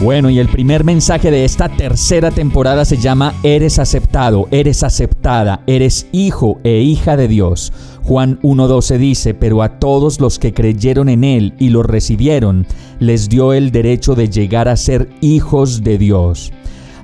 Bueno, y el primer mensaje de esta tercera temporada se llama Eres aceptado, eres aceptada, eres hijo e hija de Dios. Juan 1.12 dice, pero a todos los que creyeron en Él y lo recibieron, les dio el derecho de llegar a ser hijos de Dios.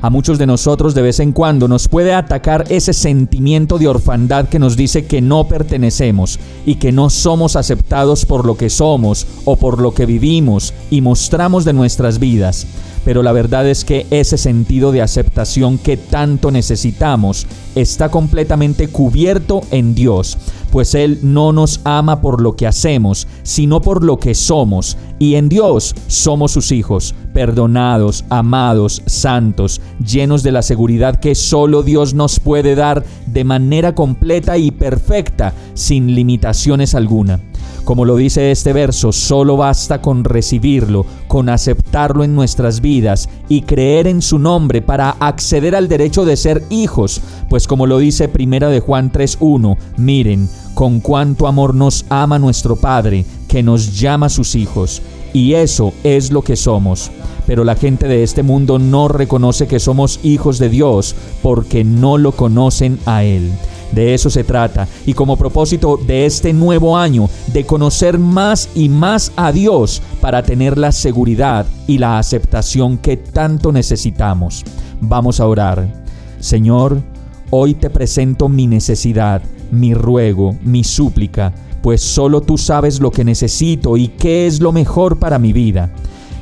A muchos de nosotros de vez en cuando nos puede atacar ese sentimiento de orfandad que nos dice que no pertenecemos y que no somos aceptados por lo que somos o por lo que vivimos y mostramos de nuestras vidas. Pero la verdad es que ese sentido de aceptación que tanto necesitamos está completamente cubierto en Dios, pues Él no nos ama por lo que hacemos, sino por lo que somos, y en Dios somos sus hijos, perdonados, amados, santos, llenos de la seguridad que solo Dios nos puede dar de manera completa y perfecta, sin limitaciones alguna. Como lo dice este verso, solo basta con recibirlo, con aceptarlo en nuestras vidas y creer en su nombre para acceder al derecho de ser hijos, pues como lo dice Primera de Juan 3:1, miren, con cuánto amor nos ama nuestro Padre, que nos llama sus hijos, y eso es lo que somos. Pero la gente de este mundo no reconoce que somos hijos de Dios porque no lo conocen a Él. De eso se trata. Y como propósito de este nuevo año, de conocer más y más a Dios para tener la seguridad y la aceptación que tanto necesitamos. Vamos a orar. Señor, hoy te presento mi necesidad, mi ruego, mi súplica, pues solo tú sabes lo que necesito y qué es lo mejor para mi vida.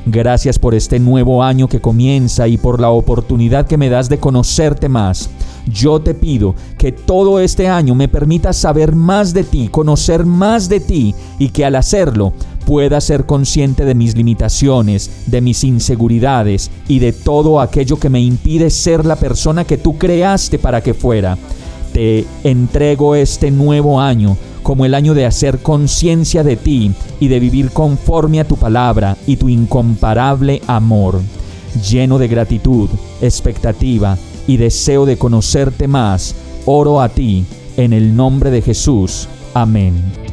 Gracias por este nuevo año que comienza y por la oportunidad que me das de conocerte más. Yo te pido que todo este año me permitas saber más de ti, conocer más de ti y que al hacerlo pueda ser consciente de mis limitaciones, de mis inseguridades y de todo aquello que me impide ser la persona que tú creaste para que fuera. Te entrego este nuevo año como el año de hacer conciencia de ti y de vivir conforme a tu palabra y tu incomparable amor, lleno de gratitud, expectativa y deseo de conocerte más, oro a ti en el nombre de Jesús. Amén.